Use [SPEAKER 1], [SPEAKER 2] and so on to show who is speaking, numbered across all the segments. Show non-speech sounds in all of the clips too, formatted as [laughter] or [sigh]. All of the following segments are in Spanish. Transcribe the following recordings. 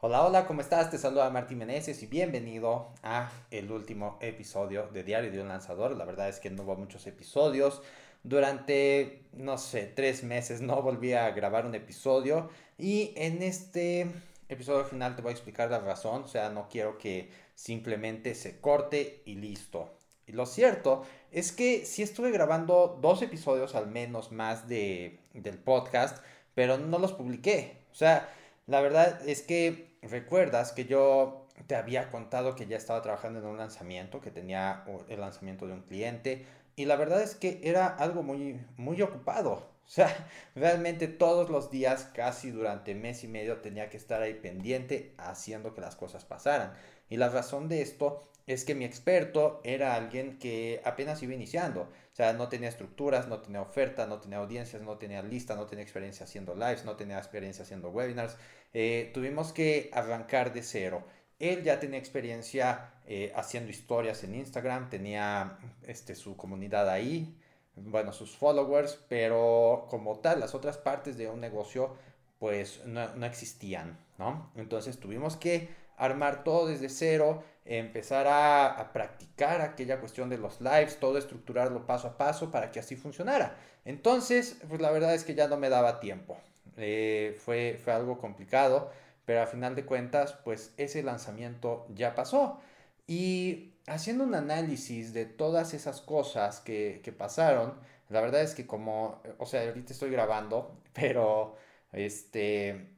[SPEAKER 1] Hola, hola, ¿cómo estás? Te saluda Martín Meneses y bienvenido a el último episodio de Diario de un Lanzador. La verdad es que no hubo muchos episodios. Durante, no sé, tres meses no volví a grabar un episodio y en este episodio final te voy a explicar la razón. O sea, no quiero que simplemente se corte y listo. Y lo cierto es que sí estuve grabando dos episodios al menos más de, del podcast, pero no los publiqué. O sea, la verdad es que recuerdas que yo te había contado que ya estaba trabajando en un lanzamiento, que tenía el lanzamiento de un cliente, y la verdad es que era algo muy, muy ocupado. O sea, [laughs] realmente todos los días, casi durante mes y medio, tenía que estar ahí pendiente haciendo que las cosas pasaran. Y la razón de esto es que mi experto era alguien que apenas iba iniciando. Sea, no tenía estructuras, no tenía oferta, no tenía audiencias, no tenía lista, no tenía experiencia haciendo lives, no tenía experiencia haciendo webinars. Eh, tuvimos que arrancar de cero. Él ya tenía experiencia eh, haciendo historias en Instagram, tenía este, su comunidad ahí, bueno, sus followers, pero como tal, las otras partes de un negocio pues no, no existían, ¿no? Entonces tuvimos que armar todo desde cero, empezar a, practicar aquella cuestión de los lives, todo estructurarlo paso a paso para que así funcionara. Entonces, pues la verdad es que ya no me daba tiempo. Eh, fue, fue algo complicado, pero a final de cuentas, pues ese lanzamiento ya pasó. Y haciendo un análisis de todas esas cosas que, que pasaron, la verdad es que como, o sea, ahorita estoy grabando, [laughs] pero este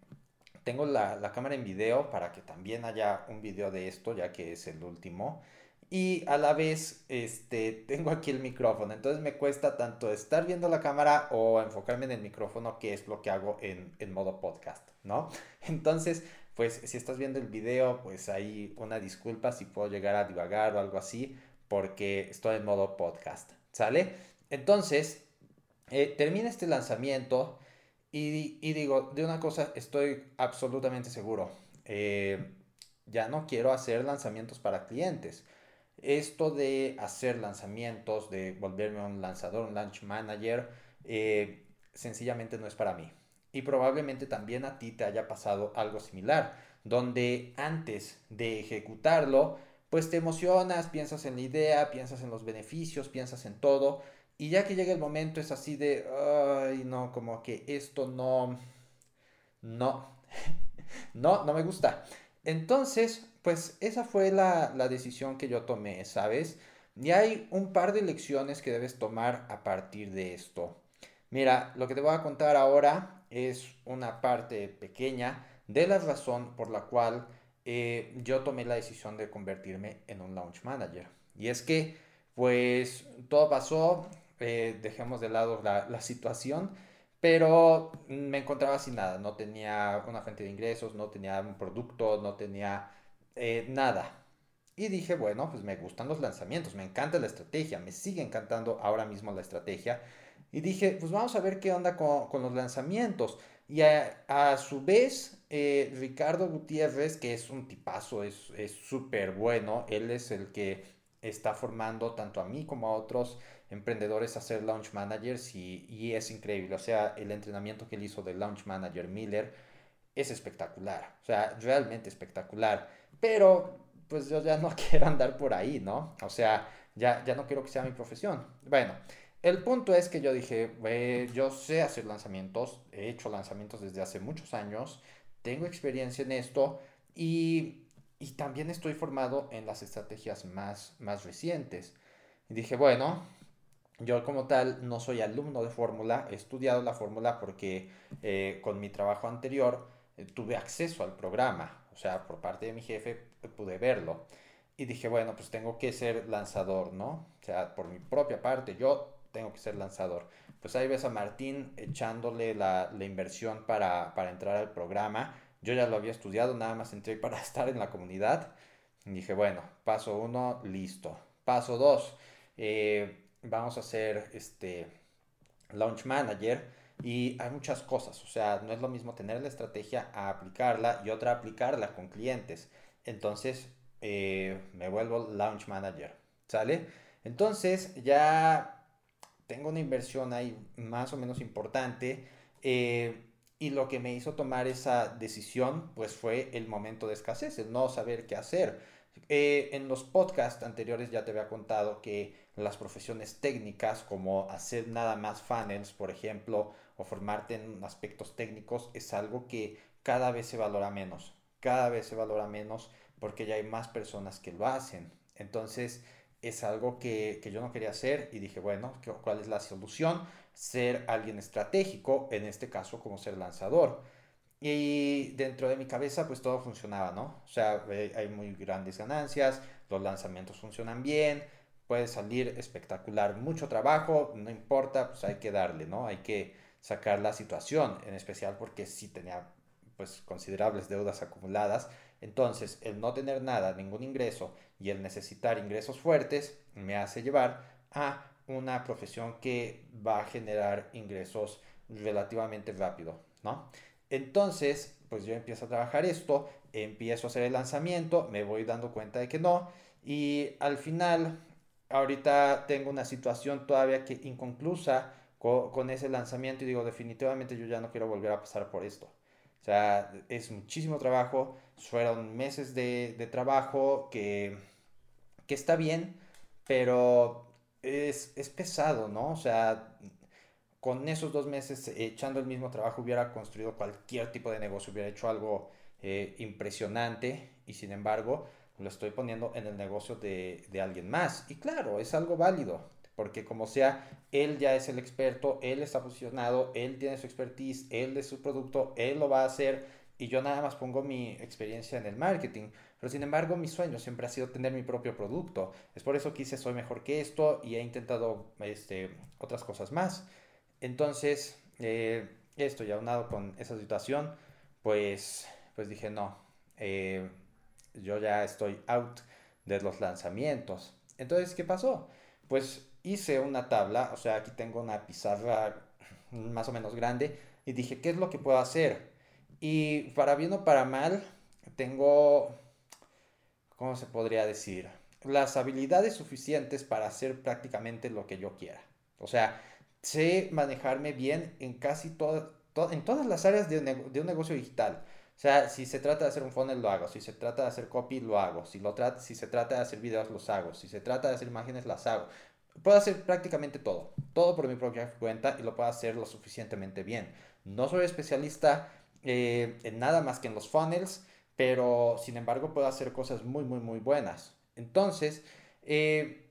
[SPEAKER 1] tengo la, cámara en video para que también haya un video de esto, ya que es el último. Y a la vez, este, [laughs] tengo aquí el micrófono. Entonces me cuesta tanto estar viendo la cámara o enfocarme en el micrófono, que es lo que hago en, en modo podcast, ¿no? [laughs] Entonces, pues si estás viendo el video, pues hay una disculpa si puedo llegar a divagar o algo así, porque estoy en modo podcast, ¿sale? Entonces, eh, termina este lanzamiento y, digo, de una cosa estoy absolutamente seguro. Eh, ya no quiero hacer lanzamientos para clientes. Esto de hacer lanzamientos, de volverme un lanzador, un launch manager, eh, sencillamente no es para mí. Y probablemente también a ti te haya pasado algo similar, donde antes de ejecutarlo, pues te emocionas, piensas en la idea, piensas en los beneficios, piensas en todo, y ya que llega el momento es así de, ay, no, como que esto no, no, [laughs] no, no me gusta. Entonces, pues esa fue la, la decisión que yo tomé, ¿sabes? Y hay un par de lecciones que debes tomar a partir de esto. Mira, lo que te voy a contar ahora es una parte pequeña de la razón por la cual eh, yo tomé la decisión de convertirme en un launch manager. Y es que, pues, todo pasó, eh, dejemos de lado la, situación, pero me encontraba sin nada, no tenía una fuente de ingresos, no tenía un producto, no tenía eh, nada. Y dije, bueno, pues me gustan los lanzamientos, me encanta la estrategia, me sigue encantando ahora mismo la estrategia. Y dije, pues vamos a ver qué onda con, los lanzamientos. Y a, su vez, eh, Ricardo Gutiérrez, que es un tipazo, es súper bueno, él es el que está formando tanto a mí como a otros emprendedores a ser launch managers y, es increíble. O sea, el entrenamiento que él hizo de launch manager Miller es espectacular. O sea, realmente espectacular. Pero pues yo ya no [laughs] quiero andar por ahí, ¿no? O sea, ya, ya no quiero que sea mi profesión. Bueno, el punto es que yo dije, yo sé hacer lanzamientos, he hecho lanzamientos desde hace muchos años, tengo experiencia en esto y, y también estoy formado en las estrategias más, más recientes. Y dije, bueno, yo como tal no soy alumno de fórmula, he estudiado la fórmula porque eh, con mi trabajo anterior eh, tuve acceso al programa, o sea, por parte de mi jefe pude verlo. Y dije, bueno, pues tengo que ser lanzador, ¿no? O sea, por mi propia parte, yo tengo que ser lanzador. Pues ahí ves a Martín echándole la, la inversión para, para, entrar al programa. Yo ya lo había estudiado, nada más entré para [laughs] estar en la comunidad. Dije, bueno, paso uno, listo. Paso dos, eh, vamos a hacer este launch manager y hay muchas cosas, o sea, no es lo mismo tener la estrategia a aplicarla y otra aplicarla con clientes. Entonces, eh, me vuelvo launch manager, ¿sale? Entonces, ya tengo una inversión ahí más o menos importante. Eh, Y lo que me hizo tomar esa decisión, pues fue el momento de escasez, el no saber qué hacer. Eh, en los podcasts anteriores ya te había contado que las profesiones técnicas, como hacer nada más funnels, por ejemplo, o formarte en aspectos técnicos, es algo que cada vez se valora menos. Cada vez se valora menos porque ya hay más personas que lo hacen. Entonces, es algo que, yo no quería hacer y dije, bueno, ¿cuál es la solución? Ser alguien estratégico, en este caso como ser lanzador. Y dentro de mi cabeza pues todo funcionaba, ¿no? O sea, eh, hay muy grandes ganancias, los lanzamientos funcionan bien, puede salir espectacular, mucho trabajo, no importa, pues hay que darle, ¿no? Hay que sacar la situación, en especial porque sí tenía pues considerables deudas acumuladas. Entonces, el no tener nada, ningún ingreso y el necesitar ingresos fuertes me hace llevar a una profesión que va a generar ingresos relativamente rápido, ¿no? Entonces, pues yo empiezo a trabajar esto, empiezo a hacer el lanzamiento, me voy dando cuenta de que no y al final, ahorita tengo una situación todavía que inconclusa con, ese lanzamiento y digo, definitivamente yo ya no quiero volver a pasar por esto. O sea, es muchísimo trabajo, fueron meses de, de trabajo que que está bien, pero es, es pesado, ¿no? O sea, con esos dos meses echando el mismo trabajo hubiera construido cualquier tipo de negocio, hubiera hecho algo eh, impresionante y sin embargo lo estoy poniendo en el negocio de, de, alguien más. Y claro, es algo válido, porque como sea, él ya es el experto, él está posicionado, él tiene su expertise, él de su producto, él lo va a hacer y yo nada más pongo mi experiencia en el marketing. Pero sin embargo, mi sueño siempre ha sido tener mi propio producto. Es por eso que hice Soy Mejor que esto y he intentado este, otras cosas más. Entonces, eh, esto ya aunado con esa situación, pues, pues dije, no, eh, yo ya estoy out de los lanzamientos. Entonces, ¿qué pasó? Pues hice una tabla, o sea, aquí tengo una pizarra más o menos grande y dije, ¿qué es lo que puedo hacer? Y para bien o para mal, tengo, ¿cómo se podría decir? Las habilidades suficientes para hacer prácticamente lo que yo quiera. O sea, sé manejarme bien en casi todo, en todas las áreas de, un negocio digital. O sea, si se trata de hacer un funnel, lo hago. Si se trata de hacer copy, lo hago. Si, lo si se trata de hacer videos, los hago. Si se trata de hacer imágenes, las hago. Puedo hacer prácticamente todo. Todo por mi propia cuenta y lo puedo hacer lo suficientemente bien. No soy especialista eh, en nada más que en los funnels, pero sin embargo puedo hacer cosas muy, muy, muy buenas. Entonces, eh,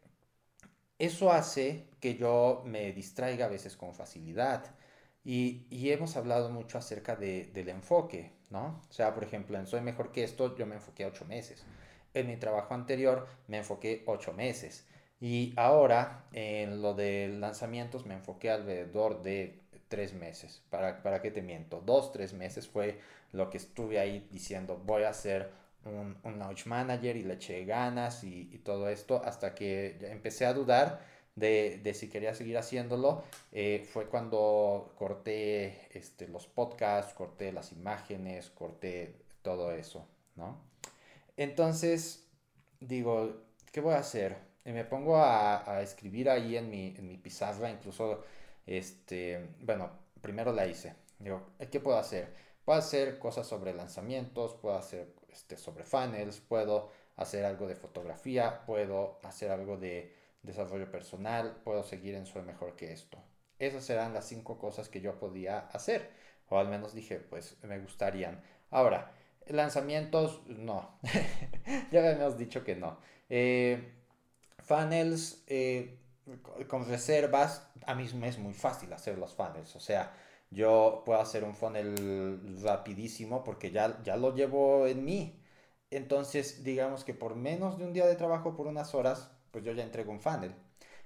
[SPEAKER 1] eso hace que yo me distraiga a veces con facilidad. Y, y hemos hablado mucho acerca de, del enfoque, ¿no? O sea, por ejemplo, en Soy Mejor que esto, yo me enfoqué ocho meses. En mi trabajo anterior me enfoqué ocho meses. Y ahora en lo de lanzamientos me enfoqué alrededor de tres meses. ¿Para, ¿Para qué te miento? Dos, tres meses fue lo que estuve ahí diciendo, voy a ser un, un launch manager y le eché ganas y, y, todo esto hasta que empecé a dudar de, de si quería seguir haciéndolo. Eh, fue cuando corté este, los podcasts, corté las imágenes, corté todo eso, ¿no? Entonces, digo, ¿qué voy a hacer? Me pongo a, a escribir ahí en mi, en mi pizarra, incluso este, bueno, primero la hice. Digo, ¿qué puedo hacer? Puedo hacer cosas sobre lanzamientos, puedo hacer este, sobre funnels, puedo hacer algo de fotografía, puedo hacer algo de desarrollo personal, puedo seguir en Soy Mejor que esto. Esas serán las cinco cosas que yo podía hacer, o al menos dije, pues me gustarían. Ahora, lanzamientos, no. [laughs] ya habíamos dicho que no. Eh, funnels, eh, con reservas, a mí me es muy fácil hacer los funnels. O sea, yo puedo hacer un funnel rapidísimo porque ya, ya lo llevo en mí. Entonces, digamos que por menos de un día de trabajo, por unas horas, pues yo ya entrego un funnel.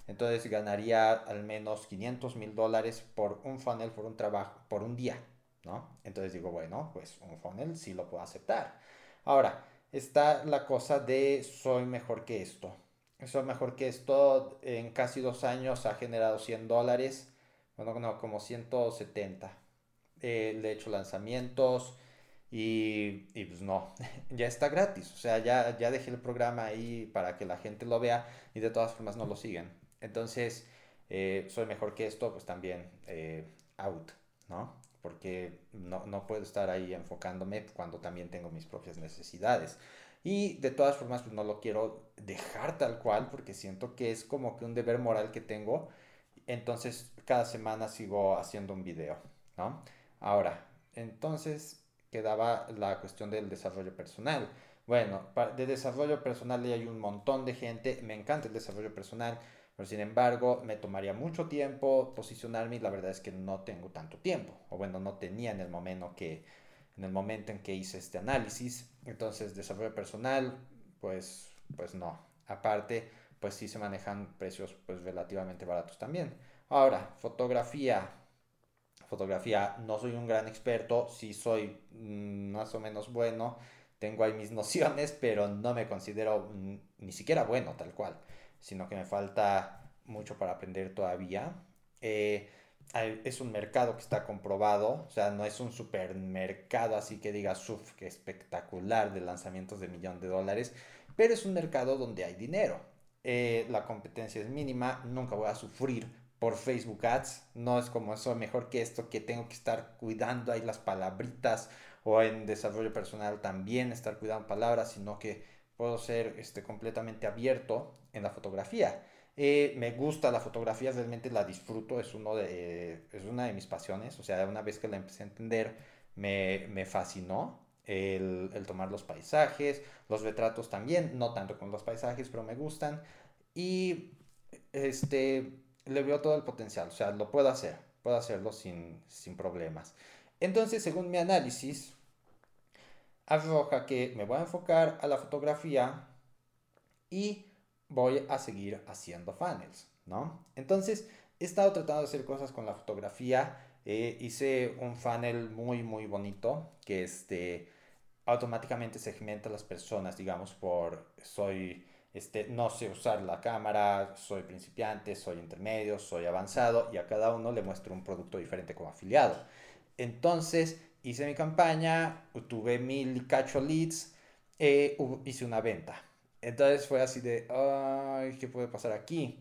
[SPEAKER 1] Entonces ganaría al menos 500 mil dólares por un funnel, por un trabajo, por un día, ¿no? Entonces digo, bueno, pues un funnel sí lo puedo aceptar. Ahora, está la cosa de soy mejor que esto. Eso mejor que esto en casi dos años ha generado 100 dólares. Bueno, no, como 170. Eh, le he hecho lanzamientos y, y, pues no, [laughs] ya está gratis. O sea, ya, ya dejé el programa ahí para que la gente lo vea y de todas formas no lo siguen. Entonces, eh, soy mejor que esto, pues también eh, out, ¿no? porque no, no puedo estar ahí enfocándome cuando también tengo mis propias necesidades. Y de todas formas, pues no lo quiero dejar tal cual porque siento que es como que un deber moral que tengo. Entonces, cada semana sigo haciendo un video, ¿no? Ahora, entonces quedaba la cuestión del desarrollo personal. Bueno, de desarrollo personal hay un montón de gente, me encanta el desarrollo personal, pero sin embargo me tomaría mucho tiempo posicionarme y la verdad es que no tengo tanto tiempo, o bueno, no tenía en el momento que en el momento en que hice este análisis. Entonces, desarrollo personal, pues, pues no. Aparte, pues sí se manejan precios pues relativamente baratos también. Ahora, fotografía. Fotografía, no soy un gran experto, sí soy mm, más o menos bueno, tengo ahí mis [laughs] nociones, pero no me considero mm, ni siquiera bueno tal cual, sino que me falta mucho para aprender todavía. Eh, es un mercado que está comprobado, o sea, no es un supermercado así que diga, uff, qué espectacular de lanzamientos de millón de dólares, pero es un mercado donde hay dinero. Eh, la competencia es mínima, nunca voy a sufrir por Facebook Ads, no es como eso, mejor que esto, que tengo que estar cuidando ahí las palabritas o en desarrollo personal también estar cuidando palabras, sino que puedo ser este, completamente abierto en la fotografía. Eh, me gusta la fotografía, realmente la disfruto, es, uno de, es una de mis pasiones. O sea, una vez que la empecé a entender, me, me fascinó el, el, tomar los paisajes, los retratos también, no tanto con los paisajes, pero me gustan. Y este, le veo todo el potencial, o sea, lo puedo hacer, puedo hacerlo sin, sin problemas. Entonces, según mi análisis, arroja que me voy a enfocar a la fotografía y voy a seguir haciendo funnels, ¿no? Entonces, he estado tratando de hacer cosas con la fotografía. Eh, hice un funnel muy, muy bonito que este, automáticamente segmenta a las personas, digamos, por soy, este, no sé usar la cámara, soy principiante, soy intermedio, soy avanzado y a cada uno le muestro un producto diferente como afiliado. Entonces, hice mi campaña, tuve mil cacho leads, eh, hice una venta entonces fue así de, ay, ¿qué puede pasar aquí?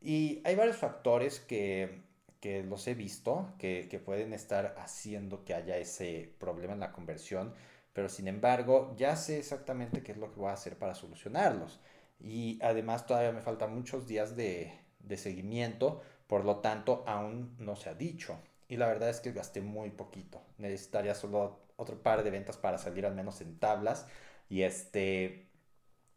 [SPEAKER 1] Y hay varios factores que, que los he visto, que, que, pueden estar haciendo que haya ese problema en la conversión, pero sin embargo ya sé exactamente qué es lo que voy a hacer para solucionarlos. Y además todavía me faltan muchos días de, de seguimiento, por lo tanto aún no se ha dicho. Y la verdad es que gasté muy poquito. Necesitaría solo otro par de ventas para salir al menos en tablas. Y este,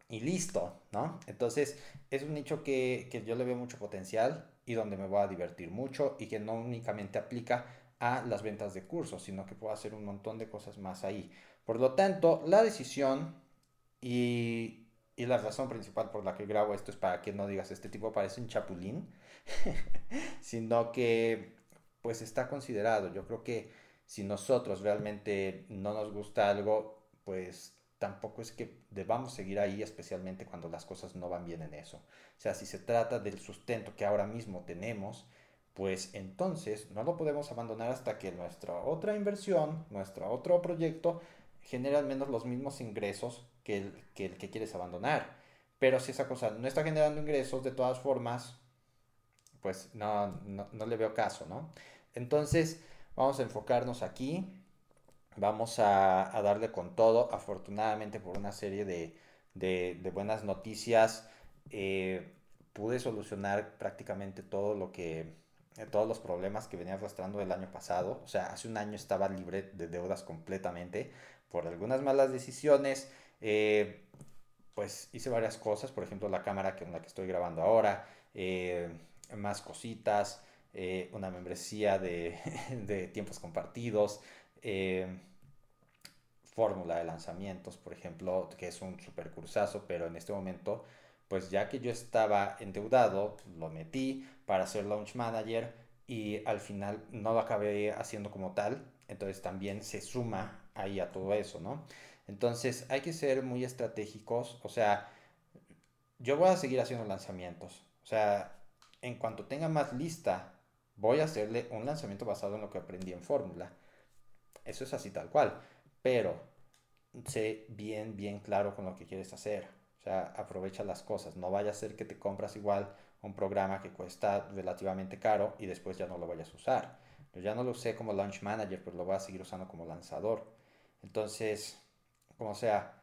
[SPEAKER 1] y listo, ¿no? Entonces es un nicho que, que, yo le veo mucho potencial y donde me voy a divertir mucho y que no únicamente aplica a las ventas de cursos, sino que puedo hacer un montón de cosas más ahí. Por lo tanto, la decisión y, y la razón principal por la que grabo esto es para que no digas este tipo parece un chapulín, [laughs] sino que pues está considerado. Yo creo que si nosotros realmente no nos gusta algo, pues tampoco es que debamos seguir ahí, especialmente cuando las cosas no van bien en eso. O sea, si se trata del sustento que ahora mismo tenemos, pues entonces no lo podemos abandonar hasta que nuestra otra inversión, nuestro otro proyecto, genere al menos los mismos ingresos que el que, el que quieres abandonar. Pero si esa cosa no está generando ingresos, de todas formas, pues no, no, no le veo caso, ¿no? Entonces, vamos a enfocarnos aquí vamos a, darle con todo. Afortunadamente por una serie de, buenas noticias eh, pude solucionar prácticamente todo lo que eh, todos los problemas que venía arrastrando el año pasado. O sea, hace un año estaba libre de deudas completamente por algunas malas decisiones. Eh, pues hice varias cosas, por ejemplo la cámara con la que estoy grabando ahora, más cositas, una membresía de, [laughs] de tiempos compartidos, eh, fórmula de lanzamientos, por ejemplo, que es un super cursazo, pero en este momento, pues ya que yo estaba endeudado, lo metí para ser launch manager y al final no lo acabé haciendo como tal, entonces también se suma ahí a todo eso, ¿no? Entonces hay que ser muy estratégicos, o sea, yo voy a seguir haciendo lanzamientos, o sea, en cuanto tenga más lista, voy a hacerle un lanzamiento basado en lo que aprendí en fórmula eso es así tal cual. Pero sé bien, bien claro con lo que quieres hacer. O sea, aprovecha las cosas. No vaya a ser que te compras igual un programa que cuesta relativamente caro y después ya no lo vayas a usar. Yo ya no lo usé como launch manager, pero lo voy a seguir usando como lanzador. Entonces, como sea,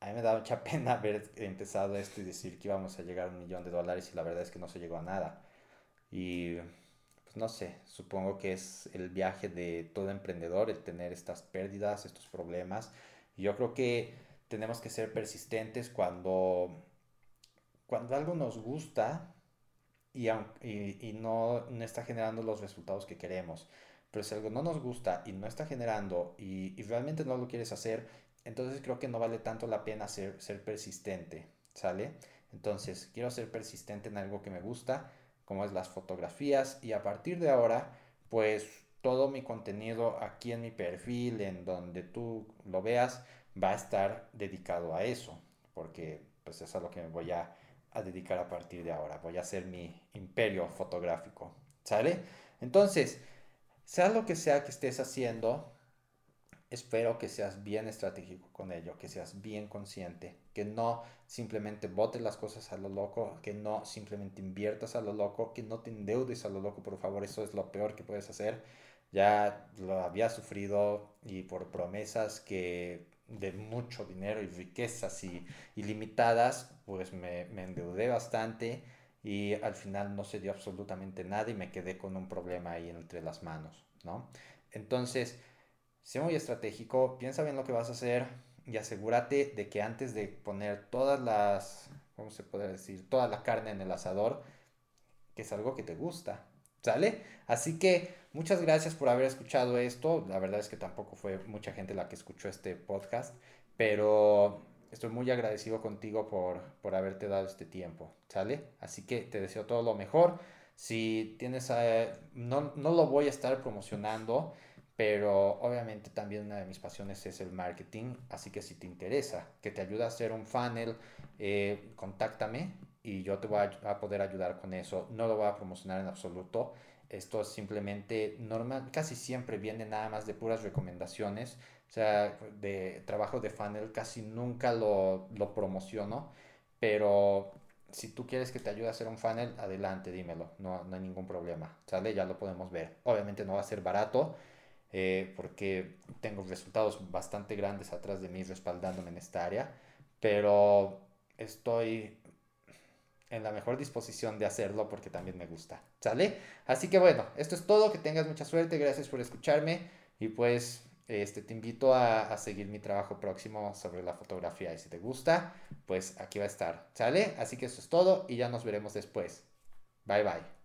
[SPEAKER 1] a mí me da mucha [laughs] pena haber empezado esto y decir que íbamos a llegar a un millón de dólares y la verdad es que no se llegó a nada. Y pues no sé, supongo que es el viaje de todo emprendedor el tener estas pérdidas, estos problemas. Y yo creo que tenemos que ser persistentes cuando, cuando algo nos gusta y, y, no, no, está generando los resultados que queremos. Pero si algo no nos gusta y no está generando y, y, realmente no lo quieres hacer, entonces creo que no vale tanto la pena ser, ser persistente, ¿sale? Entonces, quiero ser persistente en algo que me gusta, como es las fotografías, y a partir de ahora, pues todo mi contenido aquí en mi perfil, en donde tú lo veas, va a estar dedicado a eso, porque pues es a lo que me voy a, a dedicar a partir de ahora. Voy a hacer mi imperio fotográfico, ¿sale? Entonces, sea lo que sea que estés haciendo, espero que seas bien estratégico con ello, que seas bien consciente, que no simplemente botes las cosas a lo loco, que no simplemente inviertas a lo loco, que no te endeudes a lo loco, por favor, eso es lo peor que puedes hacer. Ya lo había sufrido y por promesas que de mucho dinero y riquezas y ilimitadas, pues me, me endeudé bastante y al final no se dio absolutamente nada y me quedé con un problema ahí entre las manos, ¿no? Entonces, Sé muy estratégico, piensa bien lo que vas a hacer y asegúrate de que antes de poner todas las, ¿cómo se puede decir? Toda la carne en el asador, que es algo que te gusta, ¿sale? Así que muchas gracias por haber escuchado esto. La verdad es que tampoco fue mucha gente la que escuchó este podcast, pero estoy muy agradecido contigo por, por haberte dado este tiempo, ¿sale? Así que te deseo todo lo mejor. Si tienes, eh, no, no lo voy a estar promocionando pero obviamente también una de mis pasiones es el marketing, así que si te interesa, que te ayude a hacer un funnel, eh, contáctame y yo te voy a, poder ayudar con eso. No lo voy a promocionar en absoluto. Esto es simplemente normal, casi siempre viene nada más de puras recomendaciones. O sea, de trabajo de funnel casi nunca lo, lo promociono, pero si tú quieres que te ayude a hacer un funnel, adelante, dímelo, no, no hay ningún problema, ¿sale? Ya lo podemos ver. Obviamente no va a ser barato, eh, porque tengo resultados bastante grandes atrás de mí respaldándome en esta área, pero estoy en la mejor disposición de hacerlo porque también me gusta, ¿sale? Así que bueno, esto es todo, que tengas mucha suerte, gracias por escucharme y pues este, te invito a, a seguir mi trabajo próximo sobre la fotografía y si te gusta, pues aquí va a estar, ¿sale? Así que eso es todo y ya nos veremos después. Bye bye.